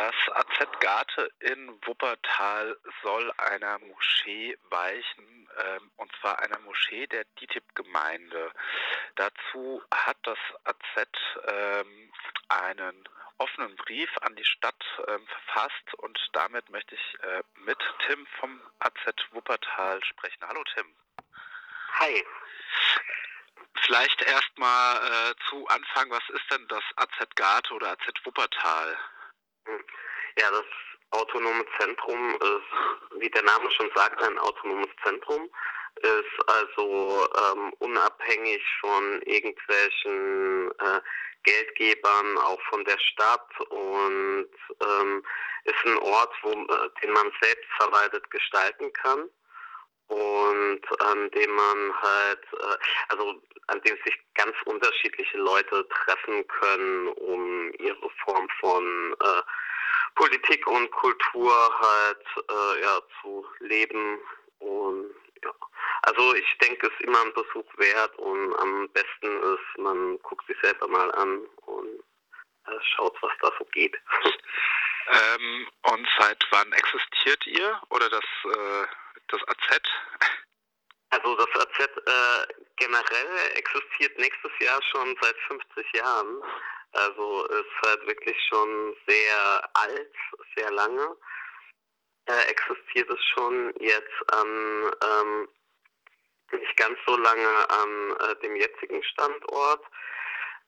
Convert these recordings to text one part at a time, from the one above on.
Das AZ Garte in Wuppertal soll einer Moschee weichen, ähm, und zwar einer Moschee der DITIB-Gemeinde. Dazu hat das AZ ähm, einen offenen Brief an die Stadt ähm, verfasst und damit möchte ich äh, mit Tim vom AZ Wuppertal sprechen. Hallo Tim. Hi. Vielleicht erstmal äh, zu Anfang, was ist denn das AZ Garte oder AZ Wuppertal? Ja, das autonome Zentrum ist, wie der Name schon sagt, ein autonomes Zentrum. Ist also ähm, unabhängig von irgendwelchen äh, Geldgebern, auch von der Stadt und ähm, ist ein Ort, wo, äh, den man selbst verwaltet gestalten kann und an dem man halt, äh, also an dem sich ganz unterschiedliche Leute treffen können, um ihre Form von äh, Politik und Kultur halt äh, ja, zu leben. Und ja, also ich denke, es ist immer ein Besuch wert und am besten ist, man guckt sich selber mal an und äh, schaut, was da so geht. Ähm, und seit wann existiert ihr oder das, äh, das AZ? Also das AZ äh, generell existiert nächstes Jahr schon seit 50 Jahren. Also ist halt wirklich schon sehr alt, sehr lange. Äh, existiert es schon jetzt an ähm, nicht ganz so lange an äh, dem jetzigen Standort.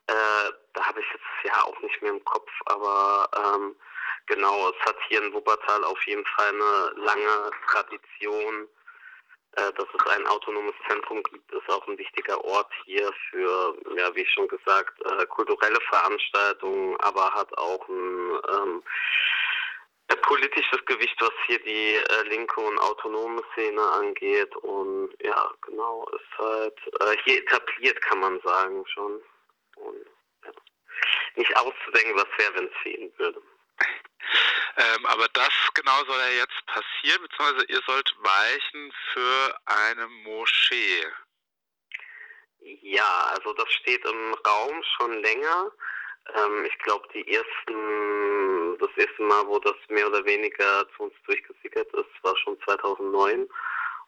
Äh, da habe ich jetzt Jahr auch nicht mehr im Kopf, aber ähm, genau, es hat hier in Wuppertal auf jeden Fall eine lange Tradition äh, dass es ein autonomes Zentrum gibt, ist auch ein wichtiger Ort hier für, ja, wie schon gesagt, äh, kulturelle Veranstaltungen, aber hat auch ein ähm, politisches Gewicht, was hier die äh, linke und autonome Szene angeht. Und ja, genau, ist halt äh, hier etabliert, kann man sagen, schon. Und ja, nicht auszudenken, was wäre, wenn es fehlen würde. Ähm, aber das genau soll ja jetzt passieren, beziehungsweise ihr sollt weichen für eine Moschee. Ja, also das steht im Raum schon länger. Ähm, ich glaube, die ersten, das erste Mal, wo das mehr oder weniger zu uns durchgesickert ist, war schon 2009.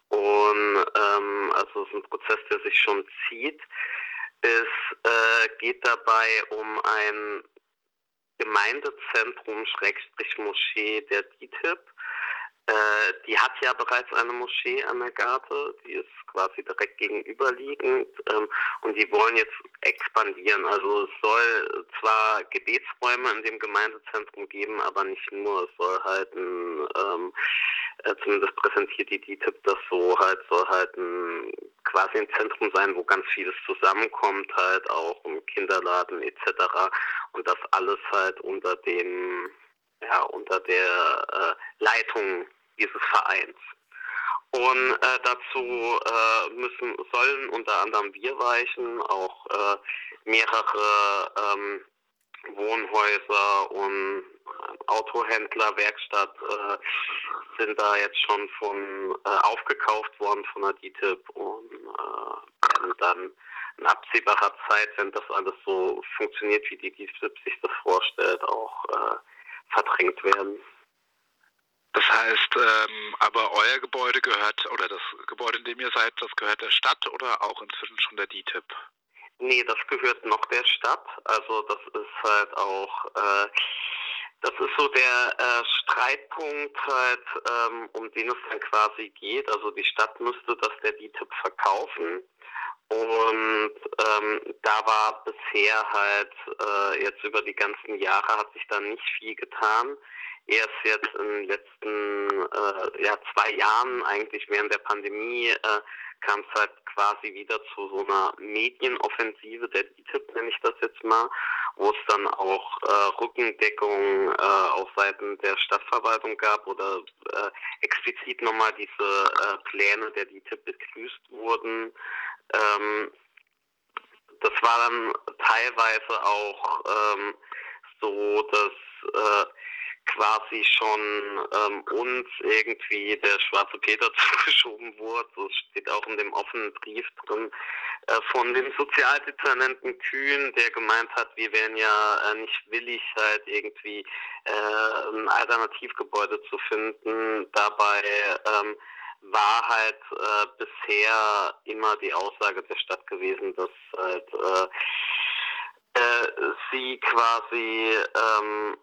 Und ähm, also es ist ein Prozess, der sich schon zieht. Es äh, geht dabei um ein Gemeindezentrum Schrägstrich Moschee der DITIB. Äh, die hat ja bereits eine Moschee an der Garte, die ist quasi direkt gegenüberliegend ähm, und die wollen jetzt expandieren. Also es soll zwar Gebetsräume in dem Gemeindezentrum geben, aber nicht nur. Es soll halt ein, ähm, äh, zumindest präsentiert die DITIB das so, halt soll halt ein, quasi ein Zentrum sein, wo ganz vieles zusammenkommt, halt auch ein Kinderladen etc. Und das alles halt unter dem ja, unter der äh, Leitung dieses Vereins. Und äh, dazu äh, müssen sollen unter anderem wir weichen, auch äh, mehrere ähm, Wohnhäuser und Autohändler, Werkstatt äh, sind da jetzt schon von äh, aufgekauft worden von der DITIB und äh, werden dann in absehbarer Zeit, wenn das alles so funktioniert, wie die DITIB sich das vorstellt, auch äh, verdrängt werden. Das heißt, ähm, aber euer Gebäude gehört, oder das Gebäude, in dem ihr seid, das gehört der Stadt oder auch inzwischen schon der DITIB? Nee, das gehört noch der Stadt. Also das ist halt auch, äh, das ist so der äh, Streitpunkt halt, ähm, um den es dann quasi geht. Also die Stadt müsste das der DITIB verkaufen. Und ähm, da war bisher halt äh, jetzt über die ganzen Jahre hat sich da nicht viel getan. Erst jetzt in den letzten äh, ja, zwei Jahren, eigentlich während der Pandemie, äh, kam es halt quasi wieder zu so einer Medienoffensive der DITIB, nenne ich das jetzt mal, wo es dann auch äh, Rückendeckung äh, auf Seiten der Stadtverwaltung gab oder äh, explizit nochmal diese äh, Pläne der DITIB begrüßt wurden. Ähm, das war dann teilweise auch ähm, so, dass äh, quasi schon ähm, uns irgendwie der schwarze Peter zugeschoben wurde. So steht auch in dem offenen Brief drin, äh, von dem Sozialdezernenten Kühn, der gemeint hat, wir wären ja äh, nicht willig, halt irgendwie äh, ein Alternativgebäude zu finden. Dabei ähm, war halt äh, bisher immer die Aussage der Stadt gewesen, dass halt äh, äh, sie quasi ähm,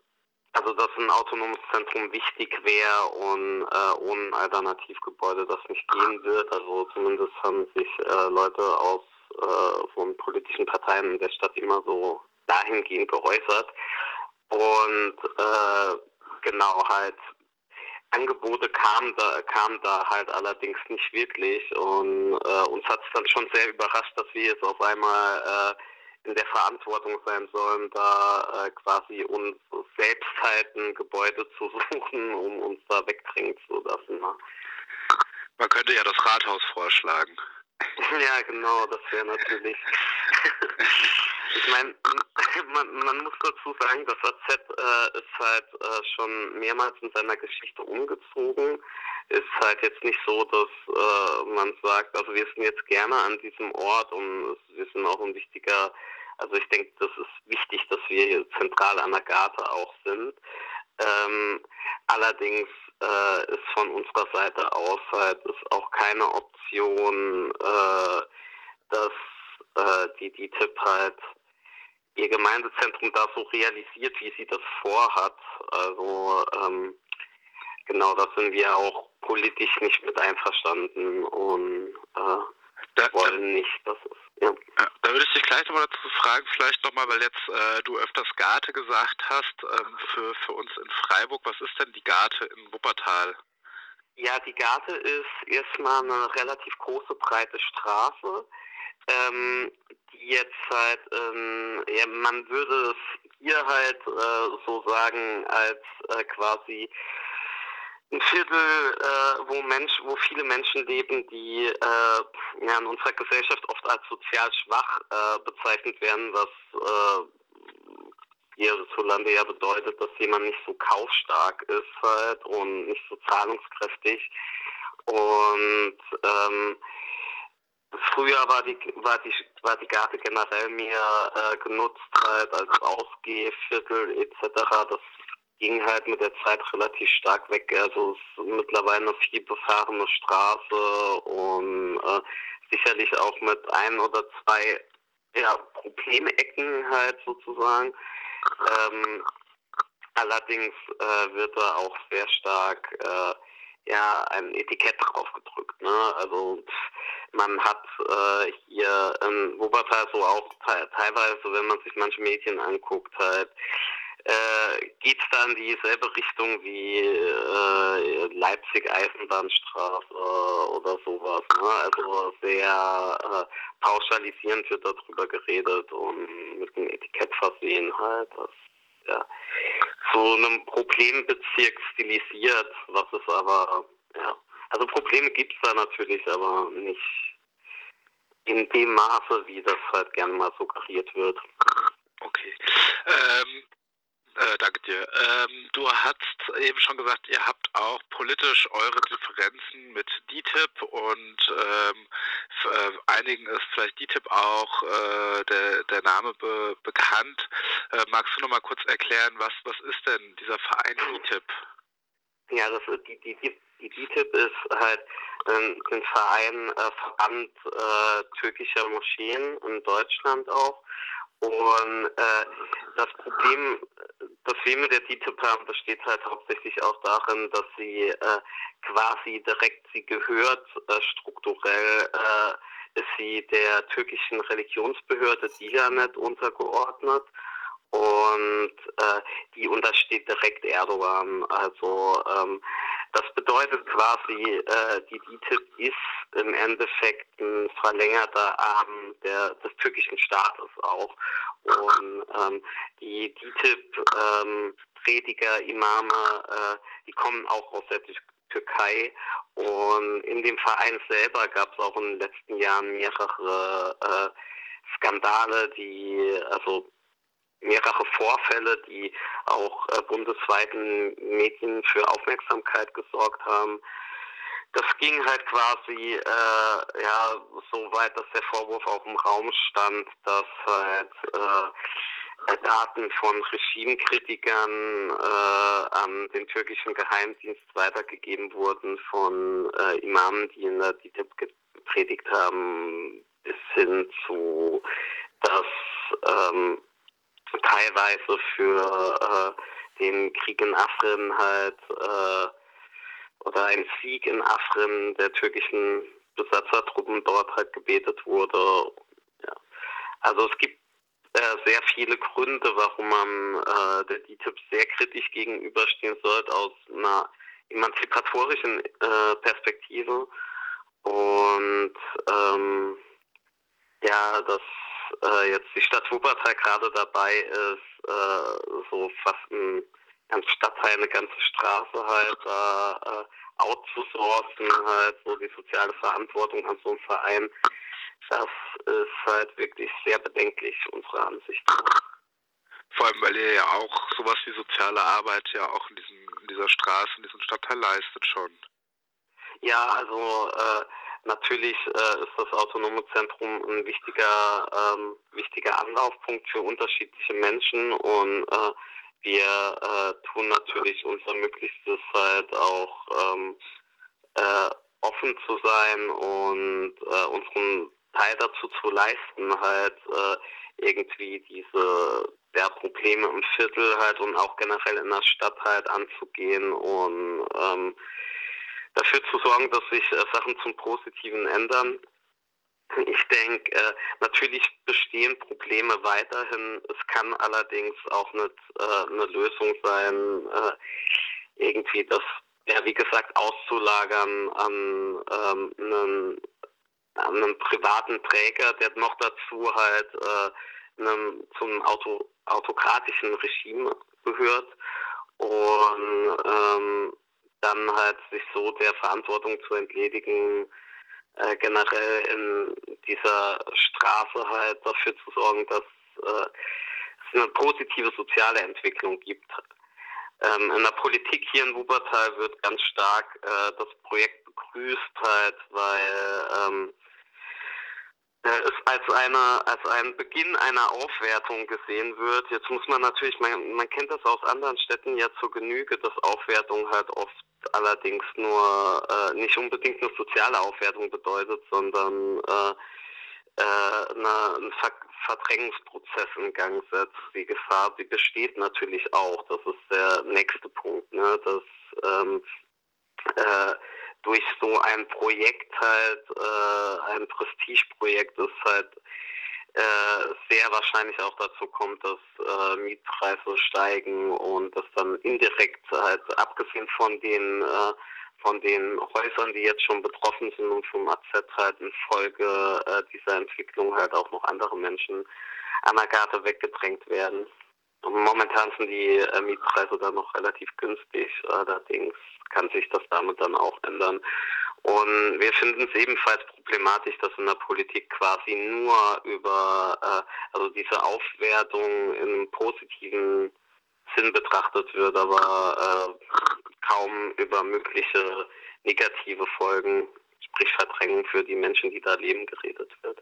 also dass ein autonomes Zentrum wichtig wäre und äh, ohne Alternativgebäude das nicht gehen wird. Also zumindest haben sich äh, Leute aus äh, von politischen Parteien der Stadt immer so dahingehend geäußert. Und äh, genau halt Angebote kamen da, kamen da halt allerdings nicht wirklich und äh, uns hat es dann schon sehr überrascht, dass wir jetzt auf einmal äh, in der Verantwortung sein sollen, da äh, quasi uns selbst halt ein Gebäude zu suchen, um uns da wegdrängen zu lassen. Ne? Man könnte ja das Rathaus vorschlagen. Ja, genau, das wäre natürlich. ich meine, man, man, muss dazu sagen, das AZ äh, ist halt äh, schon mehrmals in seiner Geschichte umgezogen. Ist halt jetzt nicht so, dass äh, man sagt, also wir sind jetzt gerne an diesem Ort und wir sind auch ein wichtiger, also ich denke, das ist wichtig, dass wir hier zentral an der Garte auch sind. Ähm, allerdings äh, ist von unserer Seite aus halt ist auch keine Option, äh, dass äh, die DITIB halt ihr Gemeindezentrum da so realisiert, wie sie das vorhat. Also ähm, genau, da sind wir auch politisch nicht mit einverstanden und äh, da, wollen nicht, dass es ja. ja. da würde ich dich gleich nochmal dazu fragen, vielleicht nochmal, weil jetzt äh, du öfters Garte gesagt hast, ähm, für, für uns in Freiburg, was ist denn die Garte in Wuppertal? Ja, die Garte ist erstmal eine relativ große, breite Straße, ähm, die jetzt halt, ähm, ja, man würde es hier halt äh, so sagen, als äh, quasi ein Viertel, äh, wo Mensch, wo viele Menschen leben, die äh, ja, in unserer Gesellschaft oft als sozial schwach äh, bezeichnet werden, was äh, hierzulande ja bedeutet, dass jemand nicht so kaufstark ist halt und nicht so zahlungskräftig. Und ähm, früher war die war die war die Garte generell mehr äh, genutzt halt als Ausgehviertel etc. Das ging halt mit der Zeit relativ stark weg. Also es ist mittlerweile eine viel befahrene Straße und äh, sicherlich auch mit ein oder zwei ja, Problemecken halt sozusagen. Ähm, allerdings äh, wird da auch sehr stark äh, ja ein Etikett drauf gedrückt. Ne? Also man hat äh, hier in Wuppertal so auch te teilweise, wenn man sich manche Medien anguckt, halt äh, geht es da in dieselbe Richtung wie äh, Leipzig-Eisenbahnstraße oder sowas. Ne? Also sehr äh, pauschalisierend wird darüber geredet und mit einem Etikett versehen halt. Das, ja, zu einem Problembezirk stilisiert, was es aber, ja, also Probleme gibt es da natürlich, aber nicht in dem Maße, wie das halt gerne mal suggeriert wird. Okay. Ähm, äh, danke dir. Ähm, du hast eben schon gesagt, ihr habt auch politisch eure Differenzen mit DTIP und ähm, äh, einigen ist vielleicht DTIP auch äh, der, der Name be bekannt. Äh, magst du noch mal kurz erklären, was, was ist denn dieser Verein DTIP? Ja, das die, die, die, die DTIP ist halt ähm, ein Verein, äh, Verband türkischer Moscheen in Deutschland auch. Und äh, das Problem, das wir mit der DTIP haben, besteht halt hauptsächlich auch darin, dass sie äh, quasi direkt, sie gehört äh, strukturell, äh, ist sie der türkischen Religionsbehörde Diyanet untergeordnet und äh, die untersteht direkt Erdogan. Also ähm, das bedeutet quasi, äh, die DITIB ist im Endeffekt ein verlängerter Arm der, des türkischen Staates auch. Und ähm, die DITIB, ähm, Prediger, Imame, äh, die kommen auch aus der Türkei. Und in dem Verein selber gab es auch in den letzten Jahren mehrere äh, Skandale, die also mehrere Vorfälle, die auch äh, bundesweiten Medien für Aufmerksamkeit gesorgt haben. das ging halt quasi äh, ja so weit, dass der Vorwurf auch im Raum stand, dass halt äh, Daten von Regimekritikern äh, an den türkischen Geheimdienst weitergegeben wurden von äh, Imamen, die in der DITIB gepredigt haben, bis hin zu, dass ähm, teilweise für äh, den Krieg in Afrin halt äh, oder ein Sieg in Afrin der türkischen Besatzertruppen dort halt gebetet wurde. Ja. Also es gibt äh, sehr viele Gründe, warum man äh, der DTIP sehr kritisch gegenüberstehen sollte aus einer emanzipatorischen äh, Perspektive. Und ähm, ja, dass äh, jetzt die Stadt Wuppertal gerade dabei ist, äh, so fast ein ganz Stadtteil, eine ganze Straße halt da äh, outzusourcen, halt so die soziale Verantwortung an so einem Verein, das ist halt wirklich sehr bedenklich, unserer Ansicht nach. Vor allem, weil ihr ja auch sowas wie soziale Arbeit ja auch in, diesem, in dieser Straße, in diesem Stadtteil leistet schon. Ja, also äh, natürlich äh, ist das autonome Zentrum ein wichtiger, ähm, wichtiger Anlaufpunkt für unterschiedliche Menschen und äh, wir äh, tun natürlich unser Möglichstes halt auch ähm, äh, offen zu sein und äh, unseren Teil dazu zu leisten, halt äh, irgendwie diese der Probleme im Viertel halt und auch generell in der Stadt halt anzugehen und ähm, dafür zu sorgen, dass sich äh, Sachen zum Positiven ändern. Ich denke, äh, natürlich bestehen Probleme weiterhin. Es kann allerdings auch nicht äh, eine Lösung sein, äh, irgendwie das, ja, wie gesagt, auszulagern an, ähm, einen, an einen privaten Träger, der noch dazu halt äh, einem, zum Auto, autokratischen Regime gehört und ähm, dann halt sich so der Verantwortung zu entledigen, äh, generell in dieser Straße halt dafür zu sorgen, dass äh, es eine positive soziale Entwicklung gibt. Ähm, in der Politik hier in Wuppertal wird ganz stark äh, das Projekt begrüßt halt, weil ähm, es als eine als ein Beginn einer Aufwertung gesehen wird. Jetzt muss man natürlich, man, man kennt das aus anderen Städten ja zur Genüge, dass Aufwertung halt oft allerdings nur äh, nicht unbedingt eine soziale Aufwertung bedeutet, sondern äh, äh, eine, einen Ver Verdrängungsprozess in Gang setzt. Die Gefahr, die besteht natürlich auch. Das ist der nächste Punkt, ne? dass ähm, äh, durch so ein Projekt halt, äh, ein Prestigeprojekt, das halt äh, sehr wahrscheinlich auch dazu kommt, dass äh, Mietpreise steigen und dass dann indirekt halt abgesehen von den äh, von den Häusern, die jetzt schon betroffen sind und vom AZ halt in Folge äh, dieser Entwicklung halt auch noch andere Menschen an der Karte weggedrängt werden. Momentan sind die äh, Mietpreise dann noch relativ günstig, allerdings kann sich das damit dann auch ändern. Und wir finden es ebenfalls problematisch, dass in der Politik quasi nur über äh, also diese Aufwertung im positiven Sinn betrachtet wird, aber äh, kaum über mögliche negative Folgen, sprich Verdrängung für die Menschen, die da leben, geredet wird.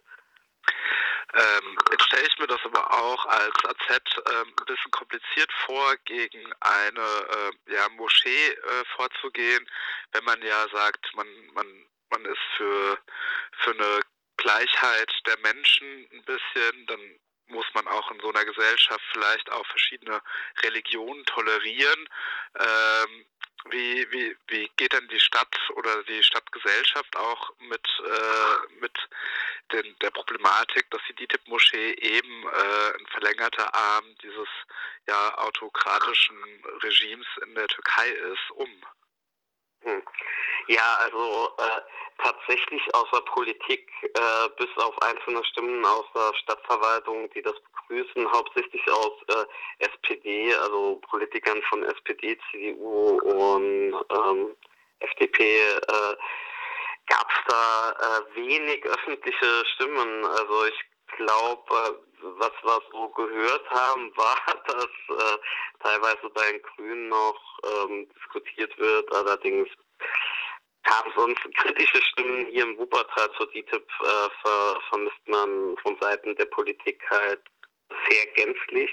Ähm, jetzt stelle ich mir das aber auch als AZ ähm, ein bisschen kompliziert vor, gegen eine äh, ja, Moschee äh, vorzugehen, wenn man ja sagt, man, man, man ist für, für eine Gleichheit der Menschen ein bisschen, dann muss man auch in so einer Gesellschaft vielleicht auch verschiedene Religionen tolerieren. Ähm, wie, wie, wie geht denn die Stadt oder die Stadtgesellschaft auch mit, äh, mit den, der Problematik, dass die DITIB-Moschee eben äh, ein verlängerter Arm dieses ja, autokratischen Regimes in der Türkei ist, um? Hm. Ja, also äh, tatsächlich aus der Politik äh, bis auf einzelne Stimmen aus der Stadtverwaltung, die das begrüßen, hauptsächlich aus äh, SPD, also Politikern von SPD, CDU und ähm, FDP, äh, gab es da äh, wenig öffentliche Stimmen. Also ich glaube, äh, was wir so gehört haben, war, dass äh, teilweise bei den Grünen noch ähm, diskutiert wird, allerdings ja, sonst kritische Stimmen hier im Wuppertal zur DTIP äh, ver vermisst man von Seiten der Politik halt sehr gänzlich.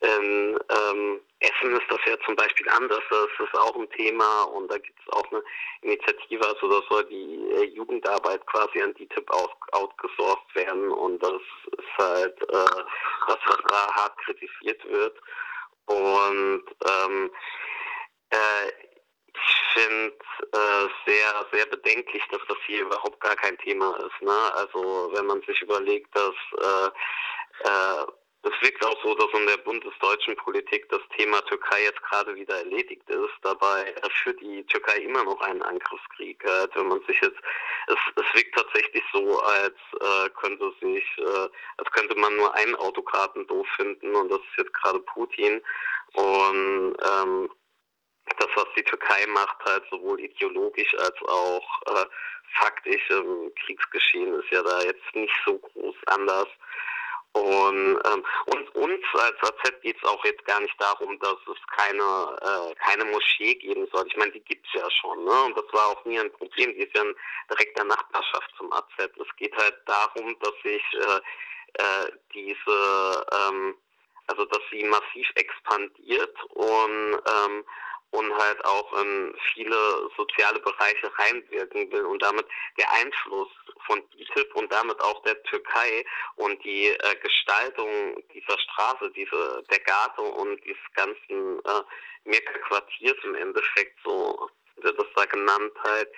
In ähm, Essen ist das ja zum Beispiel anders, das ist auch ein Thema und da gibt es auch eine Initiative, also da soll die äh, Jugendarbeit quasi an die aus, outgesourced werden und das ist halt äh, das, was da hart kritisiert wird. Und ähm, äh, ich finde äh, sehr, sehr bedenklich, dass das hier überhaupt gar kein Thema ist. Ne? Also wenn man sich überlegt, dass äh, äh, es wirkt auch so, dass in der bundesdeutschen Politik das Thema Türkei jetzt gerade wieder erledigt ist. Dabei führt die Türkei immer noch einen Angriffskrieg. Äh, wenn man sich jetzt, es, es wirkt tatsächlich so, als äh, könnte sich, äh, als könnte man nur einen Autokraten doof finden und das ist jetzt gerade Putin. Und ähm, das, was die Türkei macht, halt sowohl ideologisch als auch äh, faktisch im Kriegsgeschehen, ist ja da jetzt nicht so groß anders. Und, ähm, und uns als AZ geht es auch jetzt gar nicht darum, dass es keine, äh, keine Moschee geben soll. Ich meine, die gibt es ja schon. Ne? Und das war auch nie ein Problem. Die ist ja in direkter Nachbarschaft zum AZ. Es geht halt darum, dass sich äh, äh, diese, ähm, also dass sie massiv expandiert und ähm, und halt auch in viele soziale Bereiche reinwirken will und damit der Einfluss von ITIP und damit auch der Türkei und die äh, Gestaltung dieser Straße, diese der Gate und dieses ganzen äh, Mirka-Quartiers im Endeffekt, so wird das da genannt, halt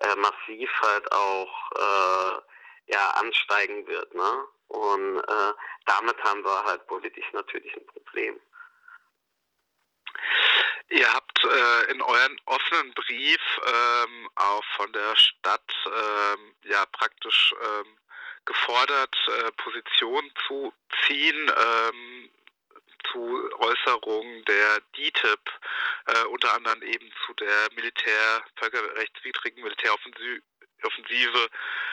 äh, massiv halt auch äh, ja ansteigen wird, ne? Und äh, damit haben wir halt politisch natürlich ein Problem. Ihr habt äh, in euren offenen Brief ähm, auch von der Stadt ähm, ja praktisch ähm, gefordert, äh, Position zu ziehen ähm, zu Äußerungen der DITIB, äh, unter anderem eben zu der Militär, völkerrechtswidrigen Militäroffensive Offensive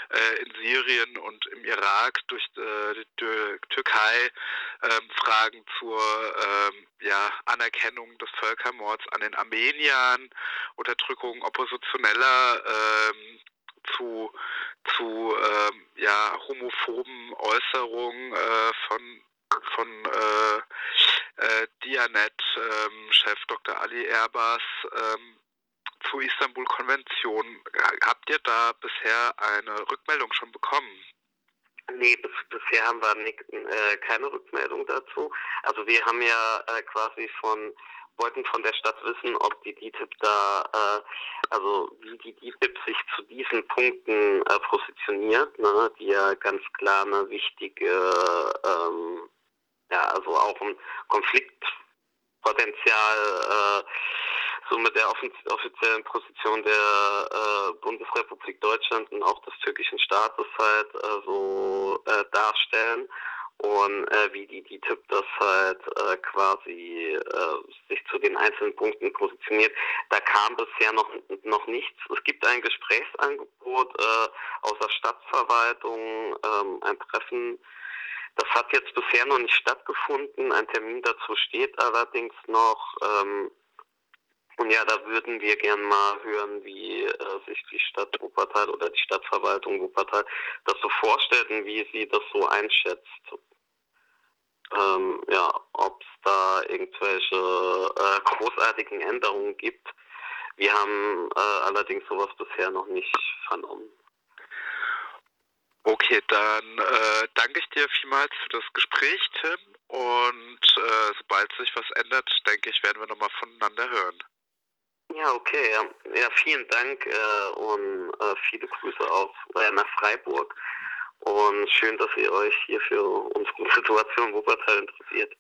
äh, in Syrien und im Irak durch äh, die Türkei ähm, Fragen zur ähm, ja, Anerkennung des Völkermords an den Armeniern, Unterdrückung oppositioneller ähm, zu, zu ähm, ja, homophoben Äußerungen äh, von von äh, äh, Dianet-Chef ähm, Dr. Ali Erbas ähm, zur Istanbul-Konvention. Habt ihr da bisher eine Rückmeldung schon bekommen? Nee, bis, bisher haben wir nicht, äh, keine Rückmeldung dazu. Also wir haben ja äh, quasi von wollten von der Stadt wissen, ob die DTIP da, äh, also wie die DTIP sich zu diesen Punkten äh, positioniert, ne, die ja ganz klar eine wichtige, ähm, ja, also auch ein Konfliktpotenzial äh, so mit der offiziellen Position der äh, Bundesrepublik Deutschland und auch des türkischen Staates halt äh, so äh, darstellen und äh, wie die DTIP das halt äh, quasi äh, sich zu den einzelnen Punkten positioniert. Da kam bisher noch noch nichts. Es gibt ein Gesprächsangebot äh, aus der Stadtverwaltung, ähm, ein Treffen. Das hat jetzt bisher noch nicht stattgefunden. Ein Termin dazu steht allerdings noch. Ähm, und ja, da würden wir gern mal hören, wie äh, sich die Stadt Wuppertal oder die Stadtverwaltung Wuppertal das so vorstellt und wie sie das so einschätzt. Ähm, ja, ob es da irgendwelche äh, großartigen Änderungen gibt. Wir haben äh, allerdings sowas bisher noch nicht vernommen. Okay, dann äh, danke ich dir vielmals für das Gespräch, Tim. Und äh, sobald sich was ändert, denke ich, werden wir nochmal voneinander hören. Ja, okay. Ja, vielen Dank äh, und äh, viele Grüße auch äh, nach Freiburg. Und schön, dass ihr euch hier für unsere Situation Wuppertal interessiert.